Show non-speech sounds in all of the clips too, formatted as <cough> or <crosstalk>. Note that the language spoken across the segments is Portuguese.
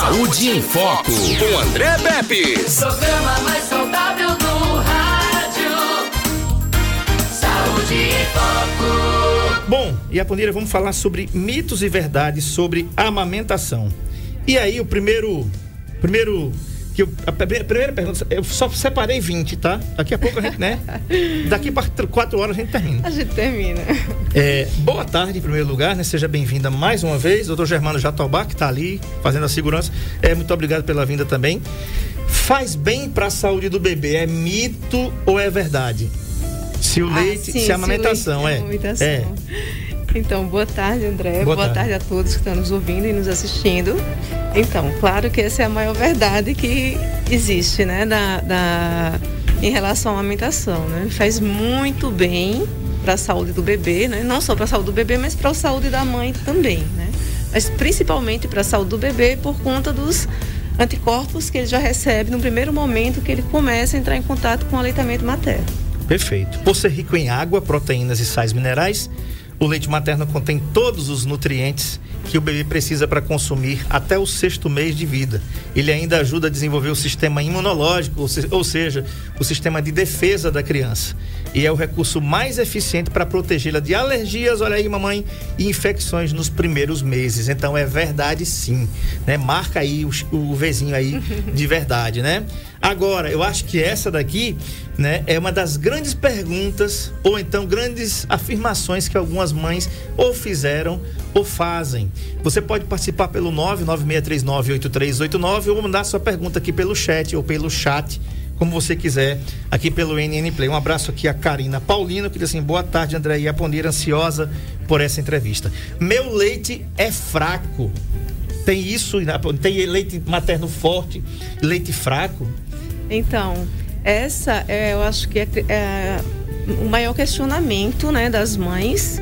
Saúde em Foco, com André Pepe. Programa mais saudável do rádio. Saúde em Foco. Bom, e a Poneira, vamos falar sobre mitos e verdades sobre amamentação. E aí, o primeiro. Primeiro. Que eu, a primeira pergunta, eu só separei 20, tá? Daqui a pouco a gente, né? Daqui para quatro horas a gente termina. A gente termina. É, boa tarde, em primeiro lugar, né? Seja bem-vinda mais uma vez. Doutor Germano Jatobá, que está ali fazendo a segurança. É, muito obrigado pela vinda também. Faz bem para a saúde do bebê, é mito ou é verdade? Se o Ah, leite, sim, se a amamentação, é. é amamentação. É. Então, boa tarde, André. Boa Boa, tarde. tarde. a todos que estão nos ouvindo e nos assistindo. Então, claro que essa é a maior verdade que existe, né, da, da- em relação à amamentação, né? Faz muito bem para a saúde do bebê, né? Não só para a saúde do bebê, mas para a saúde da mãe também, né? Mas principalmente para a saúde do bebê por conta dos anticorpos que ele já recebe no primeiro momento que ele começa a entrar em contato com o aleitamento materno. Perfeito. Por ser rico em água, proteínas e sais minerais, o leite materno contém todos os nutrientes que o bebê precisa para consumir até o sexto mês de vida. Ele ainda ajuda a desenvolver o sistema imunológico, ou se- ou seja, o sistema de defesa da criança. E é o recurso mais eficiente para protegê-la de alergias, olha aí, mamãe, e infecções nos primeiros meses. Então é verdade sim, né? Marca aí o, o Vzinho aí <laughs> de verdade, né? Agora, eu acho que essa daqui, né, é uma das grandes perguntas ou então grandes afirmações que algumas mães ou fizeram ou fazem. Você pode participar pelo 996398389 ou mandar sua pergunta aqui pelo chat ou pelo chat, como você quiser, aqui pelo NN Play. Um abraço aqui a Karina Paulino, que diz assim: "Boa tarde, André e a ansiosa por essa entrevista. Meu leite é fraco. Tem isso, né? tem leite materno forte, leite fraco? Então, essa é, eu acho que é, é o maior questionamento, né, das mães,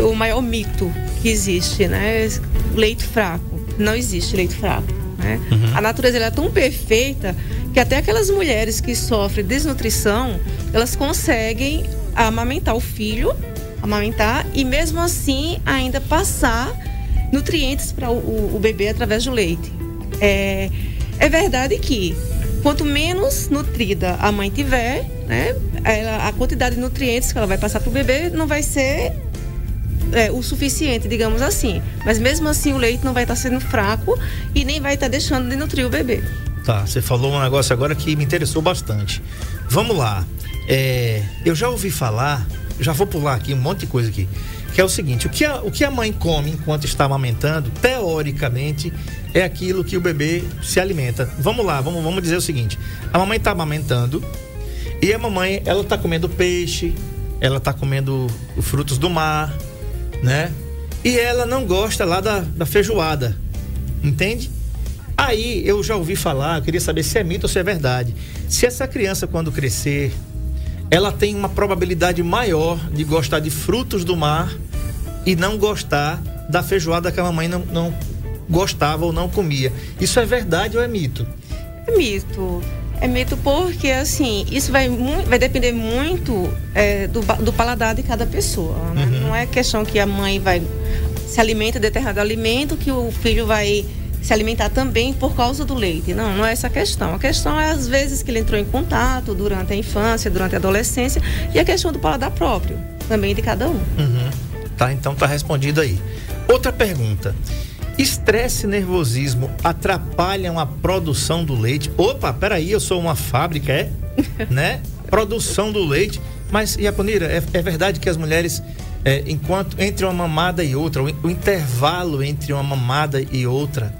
o maior mito que existe, né? Leite fraco. Não existe leite fraco. Né? A natureza é tão perfeita que até aquelas mulheres que sofrem desnutrição, elas conseguem amamentar o filho, amamentar e mesmo assim ainda passar nutrientes para o, o- o bebê através do leite. É, é verdade que quanto menos nutrida a mãe tiver, né, ela- a quantidade de nutrientes que ela vai passar para o bebê não vai ser é, o suficiente, digamos assim. Mas mesmo assim o leite não vai estar sendo fraco e nem vai estar deixando de nutrir o bebê. Tá, você falou um negócio agora que me interessou bastante. Vamos lá. É, eu já ouvi falar, já vou pular aqui um monte de coisa aqui, que é o seguinte: o que a, o que a mãe come enquanto está amamentando, teoricamente, é aquilo que o bebê se alimenta. Vamos lá, vamos, vamos dizer o seguinte: a mamãe está amamentando e a mamãe ela está comendo peixe, ela está comendo os frutos do mar, né? E ela não gosta lá da, da feijoada, entende? Aí eu já ouvi falar, eu queria saber se é mito ou se é verdade. Se essa criança, quando crescer, ela tem uma probabilidade maior de gostar de frutos do mar e não gostar da feijoada que a mamãe não, não gostava ou não comia. Isso é verdade ou é mito? É mito. É mito porque, assim, isso vai, vai depender muito é, do, do paladar de cada pessoa. né? Não é questão que a mãe vai se alimenta de determinado alimento que o filho vai se alimentar também por causa do leite. Não, não é essa a questão. A questão é as vezes que ele entrou em contato durante a infância, durante a adolescência e a questão do paladar próprio, também de cada um. Uhum. Tá, então tá respondido aí. Outra pergunta. Estresse e nervosismo atrapalham a produção do leite? Opa, peraí, eu sou uma fábrica, é? <laughs> né? Produção do leite. Mas, Iaponira, é, é verdade que as mulheres, é, enquanto entre uma mamada e outra, o, o intervalo entre uma mamada e outra,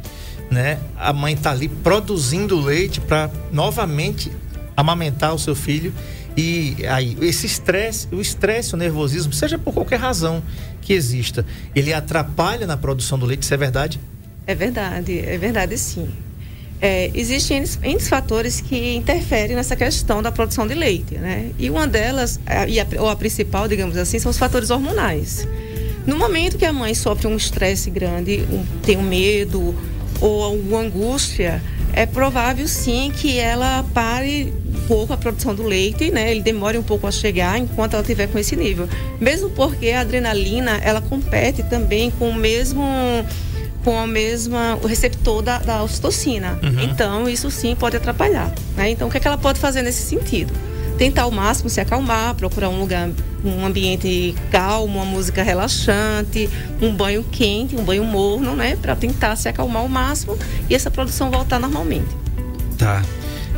né? A mãe tá ali produzindo leite para novamente amamentar o seu filho. E aí, esse estresse, o estresse, o nervosismo, seja por qualquer razão que exista, ele atrapalha na produção do leite, isso é verdade? É verdade, é verdade sim. É, existem N fatores que interferem nessa questão da produção de leite, né? E uma delas, e a, ou a principal, digamos assim, são os fatores hormonais. No momento que a mãe sofre um estresse grande, um, tem um medo ou alguma angústia, é provável sim que ela pare pouco a produção do leite, né? Ele demore um pouco a chegar enquanto ela estiver com esse nível. Mesmo porque a adrenalina, ela compete também com o mesmo com com a mesma o receptor da, da ocitocina. Uhum. Então isso sim pode atrapalhar. Né? Então o que, é que ela pode fazer nesse sentido? Tentar ao máximo se acalmar, procurar um lugar, um ambiente calmo, uma música relaxante, um banho quente, um banho morno, né? Para tentar se acalmar ao máximo e essa produção voltar normalmente. Tá.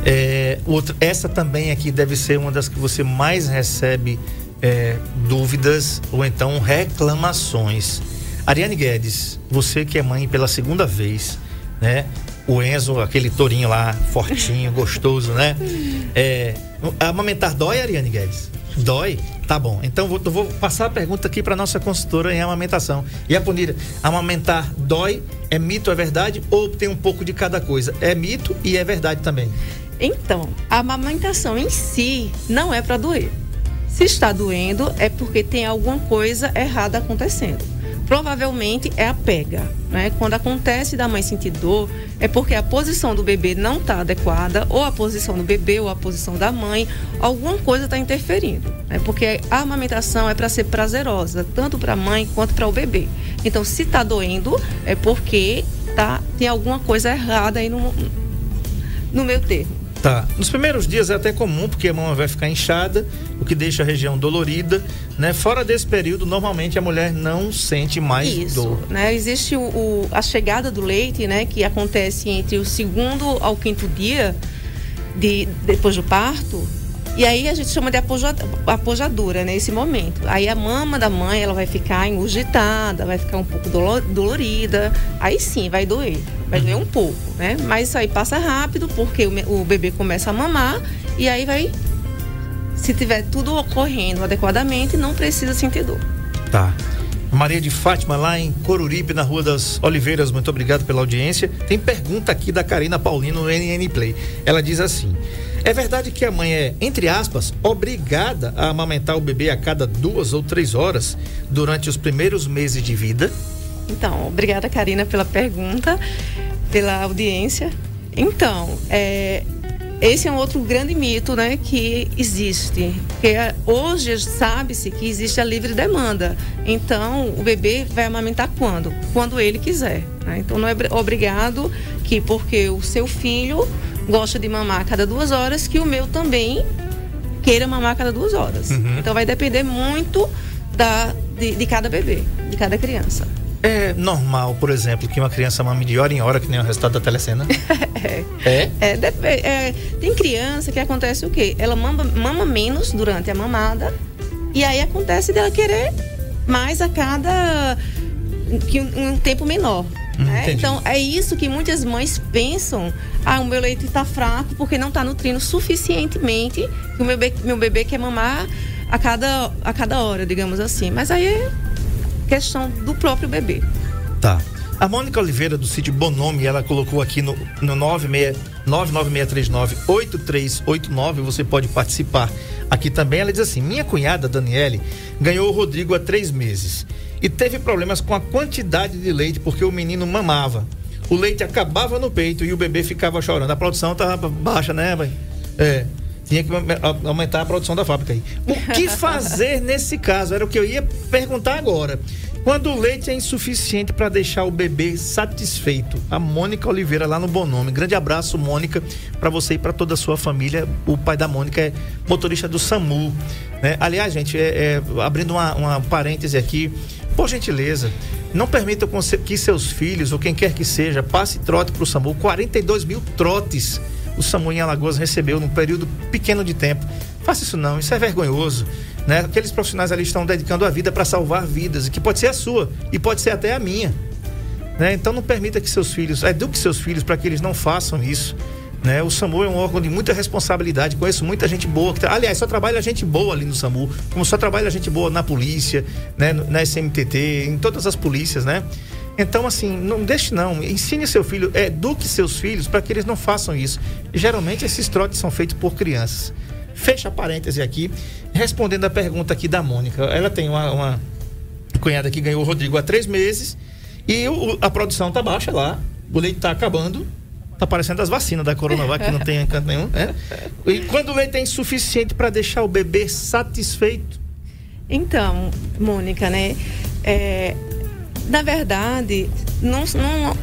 É, outra, essa também aqui deve ser uma das que você mais recebe é, dúvidas ou então reclamações. Ariane Guedes, você que é mãe pela segunda vez, né? O Enzo, aquele tourinho lá, fortinho, <laughs> gostoso, né? É, amamentar dói, Ariane Guedes? Dói? Tá bom. Então vou, vou passar a pergunta aqui para nossa consultora em amamentação. E a Punira, amamentar dói? É mito, é verdade? Ou tem um pouco de cada coisa? É mito e é verdade também. Então, a amamentação em si não é para doer. Se está doendo, é porque tem alguma coisa errada acontecendo. Provavelmente é a pega, né? Quando acontece da mãe sentir dor, é porque a posição do bebê não está adequada, ou a posição do bebê, ou a posição da mãe, alguma coisa está interferindo. Né? Porque a amamentação é para ser prazerosa, tanto para a mãe quanto para o bebê. Então, se está doendo, é porque tá, tem alguma coisa errada aí no, no meu termo. Tá. Nos primeiros dias é até comum, porque a mama vai ficar inchada, o que deixa a região dolorida, né? Fora desse período, normalmente a mulher não sente mais Isso, dor. né? Existe o, o- a chegada do leite, né? Que acontece entre o segundo ao quinto dia de, depois do parto. E aí a gente chama de apoja- apojadura nesse momento. Aí a mama da mãe ela vai ficar engurgitada, vai ficar um pouco dolo- dolorida. Aí sim vai doer, vai doer um pouco, né? Mas isso aí passa rápido porque o bebê começa a mamar e aí vai. Se tiver tudo ocorrendo adequadamente, não precisa sentir dor. Tá. Maria de Fátima, lá em Coruripe, na Rua das Oliveiras, muito obrigado pela audiência. Tem pergunta aqui da Karina Paulino no NN Play. Ela diz assim: É verdade que a mãe é, entre aspas, obrigada a amamentar o bebê a cada duas ou três horas durante os primeiros meses de vida? Então, obrigada, Karina, pela pergunta, pela audiência. Então, é, esse é um outro grande mito né, que existe. Porque é, hoje sabe-se que existe a livre demanda. Então, o bebê vai amamentar quando? Quando ele quiser. né? Então, não é br- obrigado que, porque o seu filho gosta de mamar a cada duas horas, que o meu também queira mamar a cada duas horas. Então, vai depender muito da, de, de cada bebê, de cada criança. É normal, por exemplo, que uma criança mame de hora em hora, que nem o resultado da telecena? <laughs> é. É, dep- é, tem criança que acontece o quê? Ela mama, mama menos durante a mamada e aí acontece dela querer mais a cada que um, um tempo menor. Hum, né? Então é isso que muitas mães pensam. Ah, o meu leite está fraco porque não está nutrindo suficientemente que o meu bebê, meu bebê quer mamar a cada, a cada hora, digamos assim. Mas aí é questão do próprio bebê. Tá. A Mônica Oliveira, do sítio Bonome, ela colocou aqui no, no 96 99639-8389. Você pode participar aqui também. Ela diz assim: Minha cunhada, Daniele, ganhou o Rodrigo há três meses e teve problemas com a quantidade de leite porque o menino mamava. O leite acabava no peito e o bebê ficava chorando. A produção estava baixa, né, mãe? É. Tinha que aumentar a produção da fábrica aí. O que <laughs> fazer nesse caso? Era o que eu ia perguntar agora. Quando o leite é insuficiente para deixar o bebê satisfeito. A Mônica Oliveira lá no Bonome. Grande abraço, Mônica, para você e para toda a sua família. O pai da Mônica é motorista do SAMU. Né? Aliás, gente, é, é, abrindo uma, uma parêntese aqui, por gentileza, não permita que seus filhos ou quem quer que seja passe trote para o SAMU. 42 mil trotes o SAMU em Alagoas recebeu num período pequeno de tempo. Faça isso não, isso é vergonhoso. Né? Aqueles profissionais ali estão dedicando a vida para salvar vidas, que pode ser a sua e pode ser até a minha. Né? Então não permita que seus filhos, eduque seus filhos para que eles não façam isso. Né? O SAMU é um órgão de muita responsabilidade. Conheço muita gente boa. Que Aliás, só trabalha gente boa ali no SAMU, como só trabalha gente boa na polícia, né? na SMTT, em todas as polícias, né? Então, assim, não deixe não. Ensine seu filho, eduque seus filhos para que eles não façam isso. Geralmente esses trotes são feitos por crianças. Fecha parêntese aqui, respondendo a pergunta aqui da Mônica. Ela tem uma, uma cunhada que ganhou o Rodrigo há três meses e o- a produção tá baixa lá. O leite tá acabando. Tá parecendo as vacinas da Coronavac, que não tem encanto nenhum. né? E quando o leite é insuficiente para deixar o bebê satisfeito. Então, Mônica, né? é, Na verdade, não, não,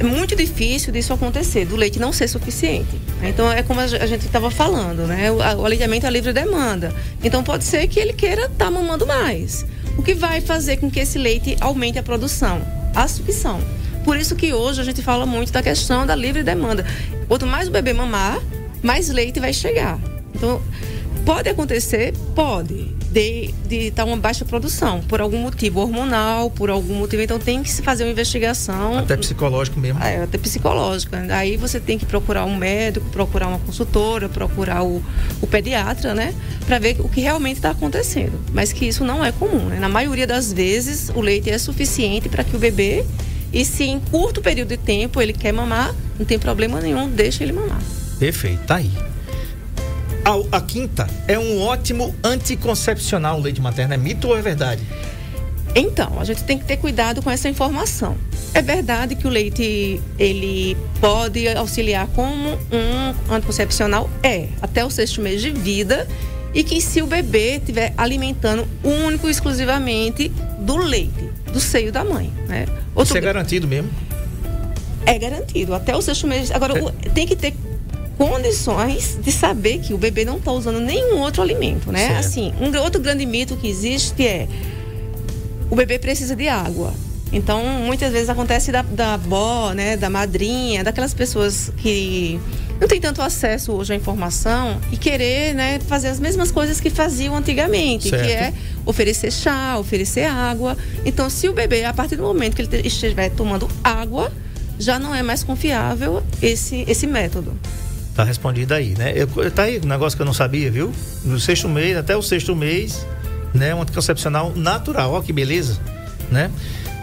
é muito difícil disso acontecer, do leite não ser suficiente. Então é como a gente estava falando, né? O, o aleitamento é livre demanda. Então pode ser que ele queira estar tá mamando mais. O que vai fazer com que esse leite aumente a produção? A sucção. Por isso que hoje a gente fala muito da questão da livre demanda. Quanto mais o bebê mamar, mais leite vai chegar. Então, pode acontecer? Pode de estar tá uma baixa produção, por algum motivo hormonal, por algum motivo. Então tem que se fazer uma investigação. Até psicológico mesmo. É, até psicológica. Aí você tem que procurar um médico, procurar uma consultora, procurar o, o pediatra, né? Para ver o que realmente está acontecendo. Mas que isso não é comum, né? Na maioria das vezes, o leite é suficiente para que o bebê. E se em curto período de tempo ele quer mamar, não tem problema nenhum, deixa ele mamar. Perfeito, tá aí. A, a quinta é um ótimo anticoncepcional o leite materno. É mito ou é verdade? Então, a gente tem que ter cuidado com essa informação. É verdade que o leite ele pode auxiliar como um anticoncepcional? É, até o sexto mês de vida. E que se o bebê estiver alimentando único e exclusivamente do leite, do seio da mãe. Né? Outro... Isso é garantido mesmo? É garantido, até o sexto mês. Agora, é. tem que ter condições de saber que o bebê não está usando nenhum outro alimento, né? Certo. Assim, um outro grande mito que existe é o bebê precisa de água. Então, muitas vezes acontece da, da avó, né, da madrinha, daquelas pessoas que não tem tanto acesso hoje à informação e querer, né, fazer as mesmas coisas que faziam antigamente, certo. que é oferecer chá, oferecer água. Então, se o bebê, a partir do momento que ele estiver tomando água, já não é mais confiável esse, esse método. Tá respondido aí, né? Eu, tá aí um negócio que eu não sabia, viu? No sexto mês, até o sexto mês, né? Um anticoncepcional natural, ó que beleza, né?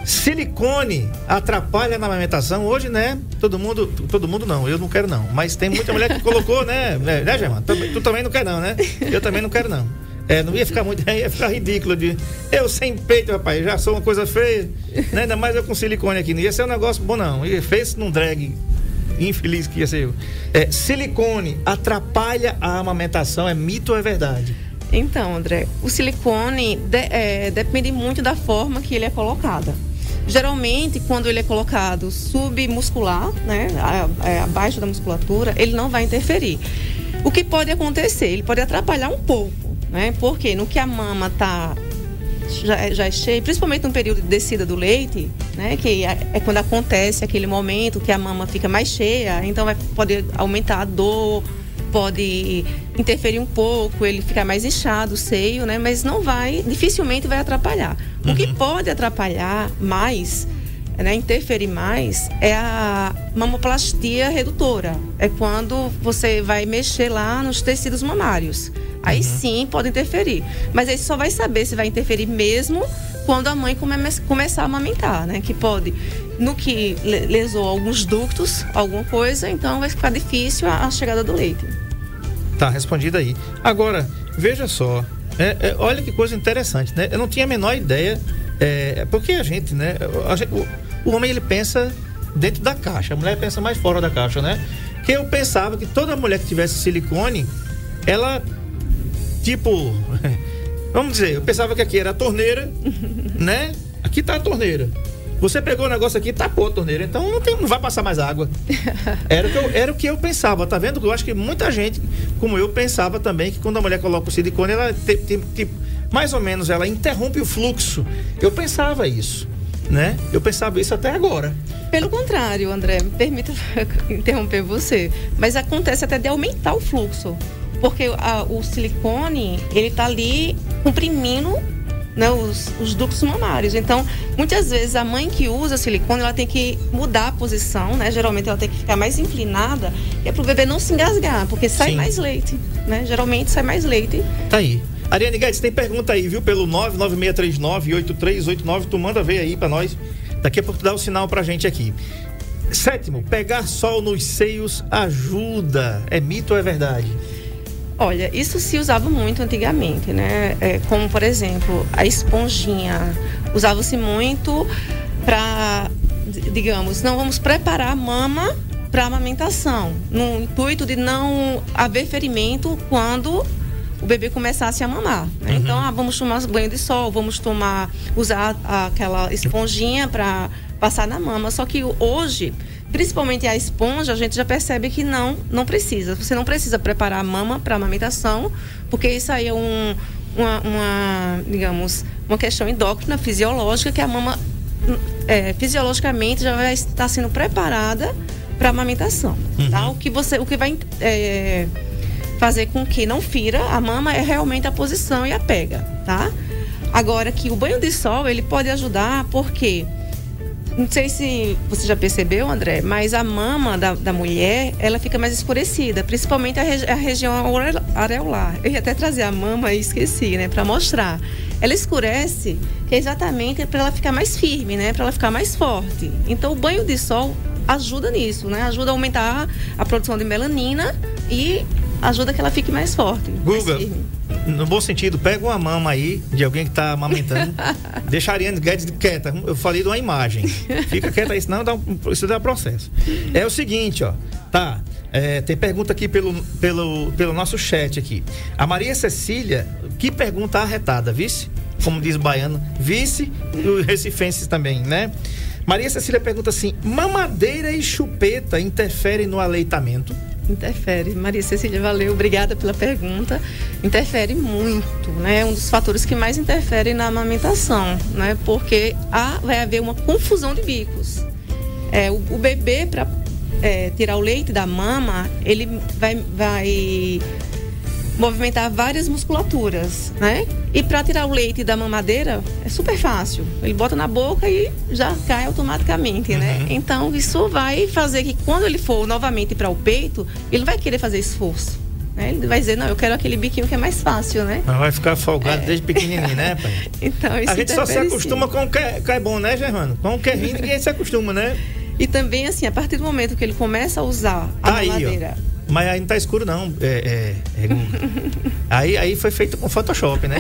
Silicone atrapalha na amamentação. Hoje, né? Todo mundo, todo mundo não, eu não quero não. Mas tem muita mulher que colocou, né? <laughs> Né, né? Tu, tu, também não quer não, né? Eu também não quero não. É, não ia ficar muito, <laughs> ia ficar ridículo de eu sem peito, rapaz, já sou uma coisa feia, né? Ainda mais eu com silicone aqui, não ia ser um negócio bom não. Ia fez num drag infeliz que ia ser eu. É, silicone atrapalha a amamentação, é mito ou é verdade? Então, André, o silicone de, é, depende muito da forma que ele é colocado. Geralmente, quando ele é colocado submuscular, né, é, abaixo da musculatura, ele não vai interferir. O que pode acontecer? Ele pode atrapalhar um pouco, né? Porque no que a mama está já, já é cheio, principalmente no período de descida do leite, né? Que é, é, quando acontece aquele momento que a mama fica mais cheia, então vai poder aumentar a dor, pode interferir um pouco, ele ficar mais inchado, o seio, né? Mas não vai, dificilmente vai atrapalhar. Uhum. O que uhum. pode atrapalhar mais, né, interferir mais, é a mamoplastia redutora. É quando você vai mexer lá nos tecidos mamários. Aí uhum. sim pode interferir. Mas aí só vai saber se vai interferir mesmo quando a mãe come, começar a amamentar, né? Que pode, no que lesou alguns ductos, alguma coisa, então vai ficar difícil a, a chegada do leite. Tá respondido aí. Agora, veja só, é, é, olha que coisa interessante, né? Eu não tinha a menor ideia, é, porque a gente, né? A gente, o, homem ele pensa dentro da caixa, a mulher pensa mais fora da caixa, né? Que eu pensava que toda mulher que tivesse silicone, ela tipo. <laughs> Vamos dizer, eu pensava que aqui era a torneira, <laughs> né? Aqui tá a torneira. Você pegou o negócio aqui e tapou a torneira, então não, tem, não vai passar mais água. <laughs> Era o, que eu, era o que eu pensava, tá vendo? Eu acho que muita gente, como eu, pensava também que quando a mulher coloca o silicone, ela tem, tem, tem, mais ou menos ela interrompe o fluxo. Eu pensava isso, né? Eu pensava isso até agora. Pelo contrário, André, me permita <laughs> interromper você, mas acontece até de aumentar o fluxo porque a, o silicone ele está ali comprimindo né, os, os, ductos mamários. Então, muitas vezes a mãe que usa silicone, ela tem que mudar a posição, né? Geralmente ela tem que ficar mais inclinada, que é para o bebê não se engasgar, porque sai Sim. mais leite, né? Geralmente sai mais leite. Tá aí. Ariane Guedes, tem pergunta aí, viu? Pelo 99639-8389, tu manda ver aí para nós. Daqui a pouco tu dá o sinal pra gente aqui. Sétimo, pegar sol nos seios ajuda. É mito ou é verdade? Olha, isso se usava muito antigamente, né? É, como, por exemplo, a esponjinha. Usava-se muito para, digamos, não vamos preparar a mama para amamentação, no intuito de não haver ferimento quando o bebê começasse a mamar. Né? Uhum. Então, ah, vamos tomar banho de sol, vamos tomar, usar aquela esponjinha para passar na mama. Só que hoje, principalmente a esponja, a gente já percebe que não, não precisa. Você não precisa preparar a mama para amamentação, porque isso aí é um, uma, uma, digamos, uma questão endócrina, fisiológica, que a mama é, fisiologicamente já vai estar sendo preparada para amamentação. Uhum. Tá? O que você, o que vai é, fazer com que não fira a mama é realmente a posição e a pega, tá? Agora que o banho de sol ele pode ajudar porque não sei se você já percebeu, André, mas a mama da, da mulher, ela fica mais escurecida, principalmente a, regi a região areolar. Eu ia até trazer a mama e esqueci, né, para mostrar. Ela escurece que é exatamente para ela ficar mais firme, né, para ela ficar mais forte. Então o banho de sol ajuda nisso, né? Ajuda a aumentar a produção de melanina e ajuda que ela fique mais forte. Google, no bom sentido, pega uma mama aí de alguém que está amamentando, <laughs> deixa a Ariane Guedes quieta. Eu falei de uma imagem. Fica quieta aí, senão dá um, isso dá processo. É o seguinte, ó. Tá. É, tem pergunta aqui pelo, pelo, pelo nosso chat aqui. A Maria Cecília, que pergunta arretada, vice? Como diz o baiano, vice e os recifenses também, né? Maria Cecília pergunta assim: mamadeira e chupeta interferem no aleitamento? Interfere. Maria Cecília, valeu, obrigada pela pergunta. Interfere muito, né? É um dos fatores que mais interfere na amamentação, né? Porque há, vai haver uma confusão de bicos. É, o, o bebê, para é, tirar o leite da mama, ele vai, vai movimentar várias musculaturas, né? E para tirar o leite da mamadeira é super fácil. Ele bota na boca e já cai automaticamente, né? Uhum. Então isso vai fazer que quando ele for novamente para o peito, ele vai querer fazer esforço. Né? Ele vai dizer, não, eu quero aquele biquinho que é mais fácil, né? Mas vai ficar folgado é. desde pequenininho, né, pai? <laughs> então, isso A gente só se acostuma com o que é, que é bom, né, Germano? Com o que é ruim, ninguém se acostuma, né? E também, assim, a partir do momento que ele começa a usar a Tá aí, ó. Mas aí não tá escuro, não. É, é, é <laughs> aí, aí foi feito com Photoshop, né?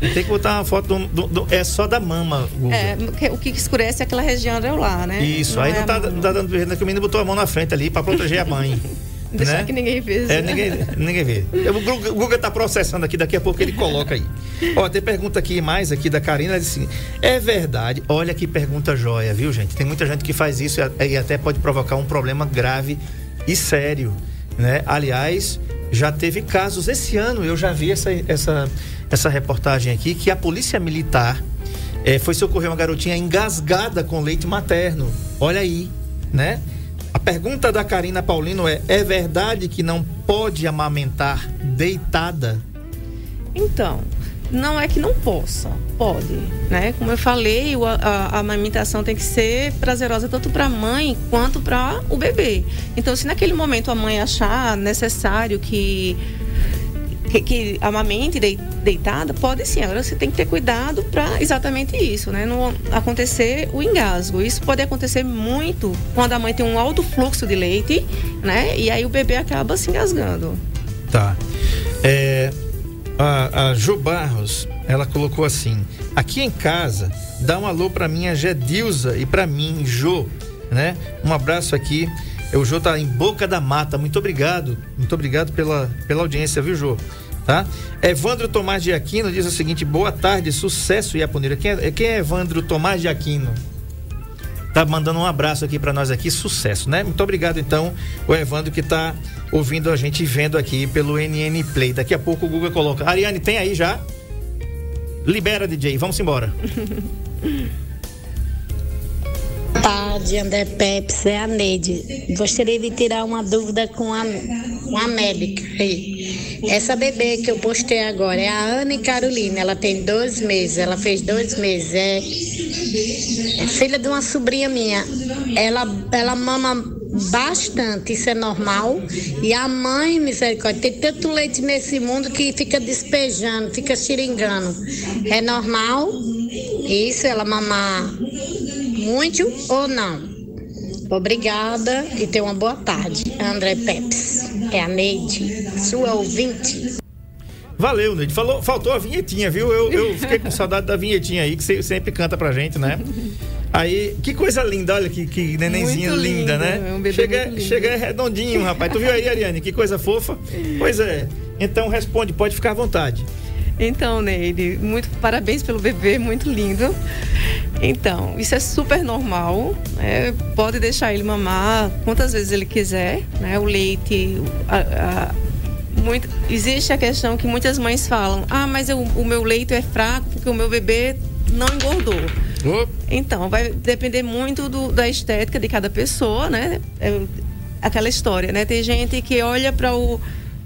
Tem que botar uma foto do, do- do- é só da mama, Google. É, o que escurece é aquela região areolar, né? Isso, aí é não a tá, não tá dando vendo que o menino botou a mão na frente ali pra proteger a mãe. <laughs> Deixar né? que ninguém vê. É, ninguém, ninguém vê. O Guga- tá processando aqui, daqui a pouco ele coloca aí. Ó, tem pergunta aqui mais aqui da Karina, ela disse assim, é verdade, olha que pergunta joia, viu gente? Tem muita gente que faz isso e até pode provocar um problema grave e sério, né? Aliás, já teve casos esse ano, eu já vi essa, essa, essa reportagem aqui, que a polícia militar eh, foi socorrer uma garotinha engasgada com leite materno. Olha aí, né? A pergunta da Karina Paulino é: é verdade que não pode amamentar deitada? Então, não é que não possa, pode, né? Como eu falei, a, a amamentação tem que ser prazerosa tanto para a mãe quanto para o bebê. Então, se naquele momento a mãe achar necessário que que, que amamente dei- deitada, pode sim. Agora você tem que ter cuidado para exatamente isso, né? Não acontecer o engasgo. Isso pode acontecer muito quando a mãe tem um alto fluxo de leite, né? E aí o bebê acaba se engasgando. Tá. É, a, a Jo Barros, ela colocou assim: aqui em casa, dá um alô pra minha Gedilza e pra mim, Jo, né? Um abraço aqui. O Jô tá em Boca da Mata. Muito obrigado. Muito obrigado pela, pela audiência, viu, Jô? Tá? Evandro Tomás de Aquino diz o seguinte: boa tarde, sucesso, Iaponeira. Quem é, quem é Evandro Tomás de Aquino? Tá mandando um abraço aqui para nós aqui, sucesso, né? Muito obrigado então, o Evandro que tá ouvindo a gente e vendo aqui pelo NN Play. Daqui a pouco o Google coloca. Ariane, tem aí já? Libera, DJ, vamos embora. <laughs> tarde, André Peps, é a Neide. Gostaria de tirar uma dúvida com a, com a aí. Essa bebê que eu postei agora é a Ana Carolina, ela tem dois meses, ela fez dois meses, é, é filha de uma sobrinha minha. Ela, ela mama bastante, isso é normal. E a mãe, misericórdia, tem tanto leite nesse mundo que fica despejando, fica xiringando. É normal isso, ela mamar muito ou não? Obrigada e tenha uma boa tarde. André Peps, é a Neide, sua ouvinte. Valeu, Neide. Falou, faltou a vinhetinha, viu? Eu, eu fiquei com saudade da vinhetinha aí, que você sempre canta pra gente, né? Aí, que coisa linda, olha que, que nenenzinha Muito linda, lindo, né? é um bebê chega, muito lindo. chega redondinho, rapaz. Tu viu aí, Ariane? Que coisa fofa. Pois é. Então responde, pode ficar à vontade. Então, Neide, muito parabéns pelo bebê, muito lindo. Então, isso é super normal. Né? Pode deixar ele mamar quantas vezes ele quiser. Né? O leite. A, a, muito, existe a questão que muitas mães falam: ah, mas eu, o meu leite é fraco porque o meu bebê não engordou. Oh. Então, vai depender muito do, da estética de cada pessoa, né? É, aquela história, né? Tem gente que olha para o,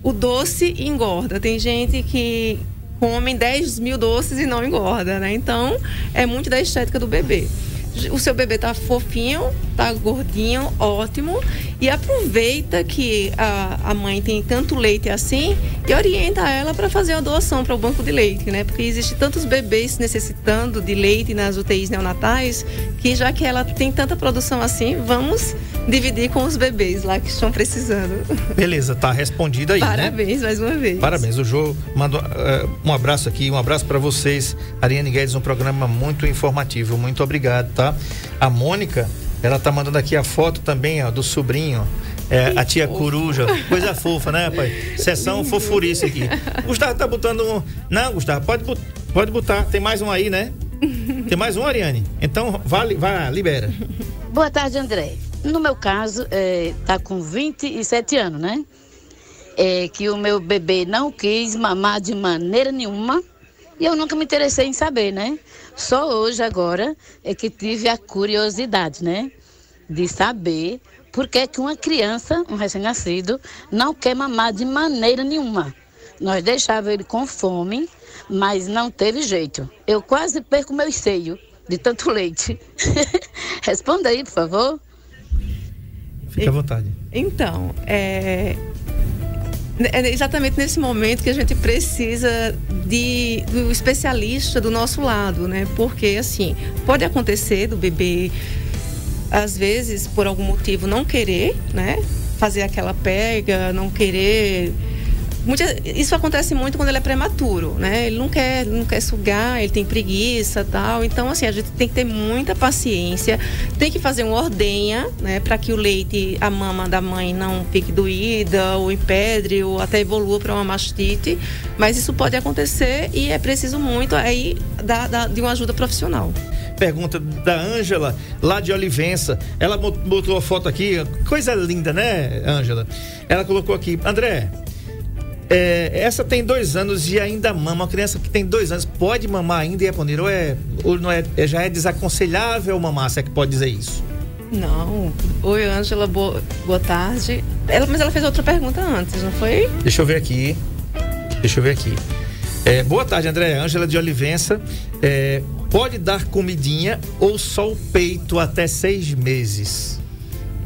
o doce e engorda. Tem gente que come 10 mil doces e não engorda, né? Então, é muito da estética do bebê. O seu bebê tá fofinho, tá gordinho, ótimo. E aproveita que a, a mãe tem tanto leite assim e orienta ela para fazer a doação para o banco de leite, né? Porque existe tantos bebês necessitando de leite nas UTIs neonatais que já que ela tem tanta produção assim, vamos dividir com os bebês lá que estão precisando. Beleza, tá respondido aí, né? Parabéns né? mais uma vez. Parabéns. O Jô manda uh, um abraço aqui, um abraço para vocês. Ariane Guedes, um programa muito informativo. Muito obrigado, tá? A Mônica ela tá mandando aqui a foto também, ó, do sobrinho. É, a tia fofo. coruja, coisa fofa, né, pai? Sessão fofurice aqui. Gustavo tá botando um. Não, Gustavo, pode, pode botar. Tem mais um aí, né? Tem mais um, Ariane? Então, vai, vai libera. Boa tarde, André. No meu caso, é, tá com 27 anos, né? É, que o meu bebê não quis mamar de maneira nenhuma. E eu nunca me interessei em saber, né? Só hoje, agora, é que tive a curiosidade, né? De saber por que, que uma criança, um recém-nascido, não quer mamar de maneira nenhuma. Nós deixávamos ele com fome, mas não teve jeito. Eu quase perco meu seio de tanto leite. <laughs> Responda aí, por favor. Fique à vontade. Então, é, é exatamente nesse momento que a gente precisa de, do especialista do nosso lado, né? Porque, assim, pode acontecer do bebê, às vezes, por algum motivo, não querer, né? Fazer aquela pega, não querer isso acontece muito quando ele é prematuro, né? Ele não quer, não quer sugar, ele tem preguiça tal. Então, assim, a gente tem que ter muita paciência, tem que fazer uma ordenha, né? Para que o leite, a mama da mãe não fique doída, ou empedre, ou até evolua para uma mastite. Mas isso pode acontecer e é preciso muito aí da, da, de uma ajuda profissional pergunta da Ângela, lá de Olivença. Ela botou a foto aqui, coisa linda, né, Ângela? Ela colocou aqui, André, é, essa tem dois anos e ainda mama. Uma criança que tem dois anos pode mamar ainda, Iaponir? Ou, é, ou não é, é, já é desaconselhável mamar, se é que pode dizer isso? Não. Oi, Ângela, boa, boa tarde. Ela, mas ela fez outra pergunta antes, não foi? Deixa eu ver aqui. Deixa eu ver aqui. É, boa tarde, André. Ângela de Olivença. É, pode dar comidinha ou só o peito até seis meses?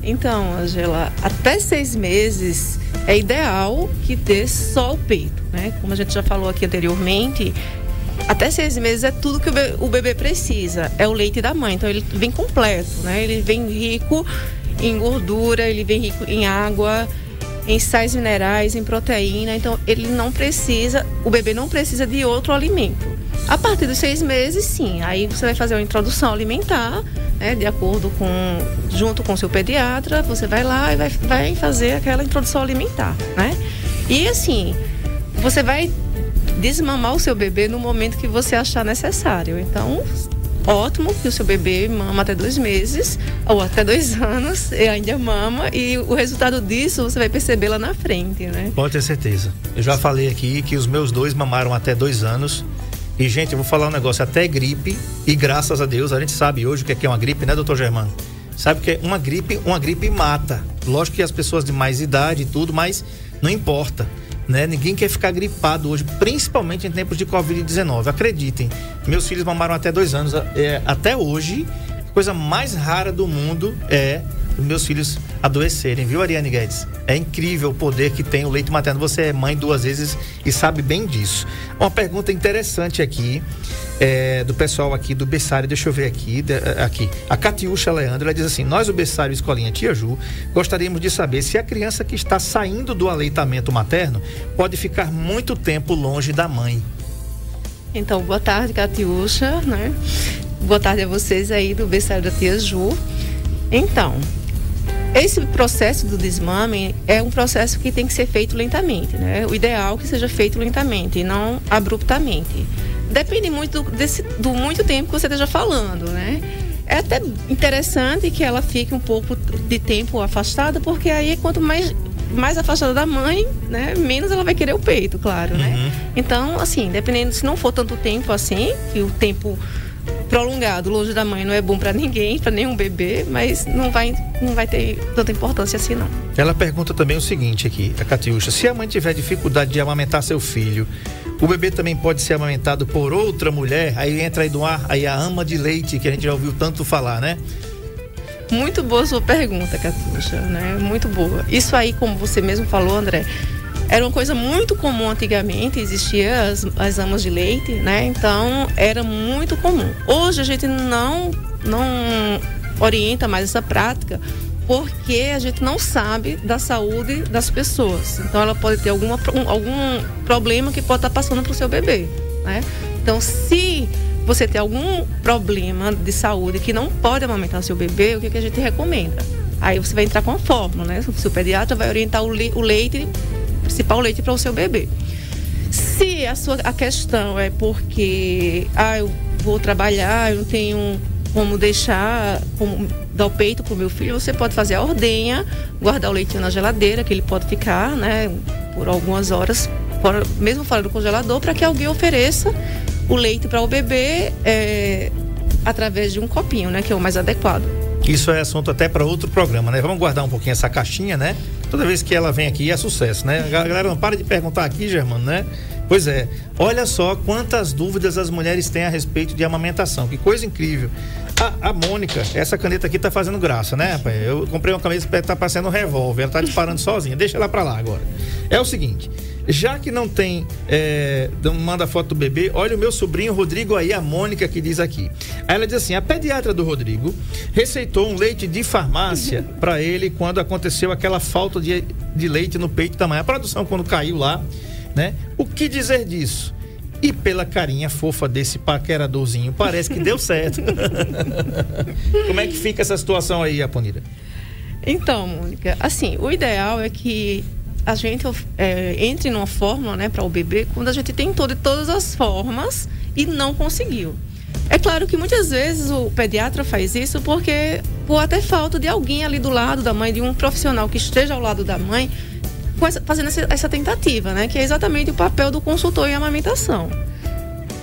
Então, Angela, até seis meses é ideal que dê só o peito, né? Como a gente já falou aqui anteriormente, até seis meses é tudo que o bebê precisa. É o leite da mãe. Então ele vem completo, né? Ele vem rico em gordura, ele vem rico em água, em sais minerais, em proteína. Então ele não precisa, o bebê não precisa de outro alimento. A partir dos seis meses, sim. Aí você vai fazer uma introdução alimentar, né? De acordo com, junto com o seu pediatra, você vai lá e vai, vai fazer aquela introdução alimentar, né? E assim, você vai desmamar o seu bebê no momento que você achar necessário. Então, ótimo que o seu bebê mama até dois meses ou até dois <laughs> anos e ainda mama e o resultado disso você vai perceber lá na frente, né? Pode ter certeza. Eu já falei aqui que os meus dois mamaram até dois anos e, gente, eu vou falar um negócio, até gripe, e graças a Deus, a gente sabe hoje o que é, é uma gripe, né, doutor Germano? Sabe que é uma gripe, uma gripe mata. Lógico que as pessoas de mais idade e tudo, mas não importa. Né? Ninguém quer ficar gripado hoje, principalmente em tempos de Covid-19. Acreditem, meus filhos mamaram até dois anos. É, até hoje, a coisa mais rara do mundo é meus filhos adoecerem, viu, Ariane Guedes? É incrível o poder que tem o leite materno. Você é mãe duas vezes e sabe bem disso. Uma pergunta interessante aqui, é, do pessoal aqui do Bessário, deixa eu ver aqui, de, é, aqui. A Catiúcha Leandro, ela diz assim: Nós, o Bessário Escolinha Tia Ju, gostaríamos de saber se a criança que está saindo do aleitamento materno pode ficar muito tempo longe da mãe. Então, boa tarde, Catiúcha, né? Boa tarde a vocês aí do Bessário da Tia Ju. Então, esse processo do desmame é um processo que tem que ser feito lentamente, né? O ideal é que seja feito lentamente e não abruptamente. Depende muito do, desse, do muito tempo que você esteja falando, né? É até interessante que ela fique um pouco de tempo afastada, porque aí quanto mais mais afastada da mãe, né, menos ela vai querer o peito, claro, né? Uhum. Então, assim, dependendo se não for tanto tempo assim, que o tempo prolongado longe da mãe não é bom para ninguém, para nenhum bebê, mas não vai não vai ter tanta importância assim não. Ela pergunta também o seguinte aqui, a Catiuxa, se a mãe tiver dificuldade de amamentar seu filho, o bebê também pode ser amamentado por outra mulher? Aí entra aí do ar aí a ama de leite que a gente já ouviu tanto falar, né? Muito boa sua pergunta, Catuxa, né? Muito boa. Isso aí, como você mesmo falou, André, era uma coisa muito comum antigamente, existia as, as amas de leite, né? Então era muito comum. Hoje a gente não, não orienta mais essa prática porque a gente não sabe da saúde das pessoas. Então ela pode ter alguma, algum problema que pode estar passando para o seu bebê, né? Então se você tem algum problema de saúde que não pode amamentar seu bebê, o que, que a gente recomenda? Aí você vai entrar com a fórmula, né? O seu pediatra vai orientar o leite principal leite para o seu bebê. Se a sua a questão é porque ah, eu vou trabalhar, eu não tenho como deixar, como dar o peito para o meu filho, você pode fazer a ordenha, guardar o leitinho na geladeira, que ele pode ficar, né, por algumas horas, fora, mesmo fora do congelador, para que alguém ofereça o leite para o bebê é, através de um copinho, né, que é o mais adequado. Isso é assunto até para outro programa, né? Vamos guardar um pouquinho essa caixinha, né? Toda vez que ela vem aqui é sucesso, né? Galera, não para de perguntar aqui, Germano, né? Pois é, olha só quantas dúvidas as mulheres têm a respeito de amamentação. Que coisa incrível. A, a Mônica, essa caneta aqui tá fazendo graça, né, rapaz? Eu comprei uma caneta que tá parecendo um revólver, ela tá disparando <laughs> sozinha. Deixa ela pra lá agora. É o seguinte, já que não tem, é, manda foto do bebê, olha o meu sobrinho Rodrigo aí, a Mônica que diz aqui. Aí ela diz assim: a pediatra do Rodrigo receitou um leite de farmácia <laughs> para ele quando aconteceu aquela falta de, de leite no peito da mãe. A produção, quando caiu lá, né? O que dizer disso? E pela carinha fofa desse paqueradorzinho, parece que deu certo. <laughs> Como é que fica essa situação aí, Aponira? Então, Mônica, assim, o ideal é que a gente é, entre numa fórmula, né, para o bebê, quando a gente tem todo, todas as formas e não conseguiu. É claro que muitas vezes o pediatra faz isso porque por até falta de alguém ali do lado da mãe, de um profissional que esteja ao lado da mãe, fazendo essa tentativa, né? Que é exatamente o papel do consultor em amamentação.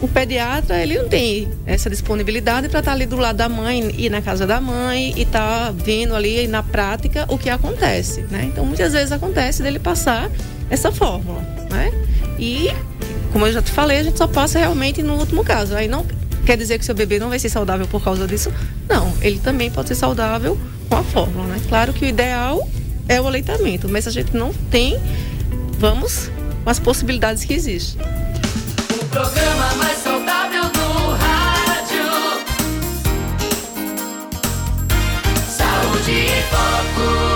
O pediatra, ele não tem essa disponibilidade para estar tá ali do lado da mãe, ir na casa da mãe e estar tá vendo ali na prática o que acontece, né? Então, muitas vezes acontece dele passar essa fórmula, né? E, como eu já te falei, a gente só passa realmente no último caso. Aí não quer dizer que seu bebê não vai ser saudável por causa disso? Não, ele também pode ser saudável com a fórmula, né? Claro que o ideal é o aleitamento, mas a gente não tem, vamos as possibilidades que existem. O programa mais rádio. Saúde em Foco.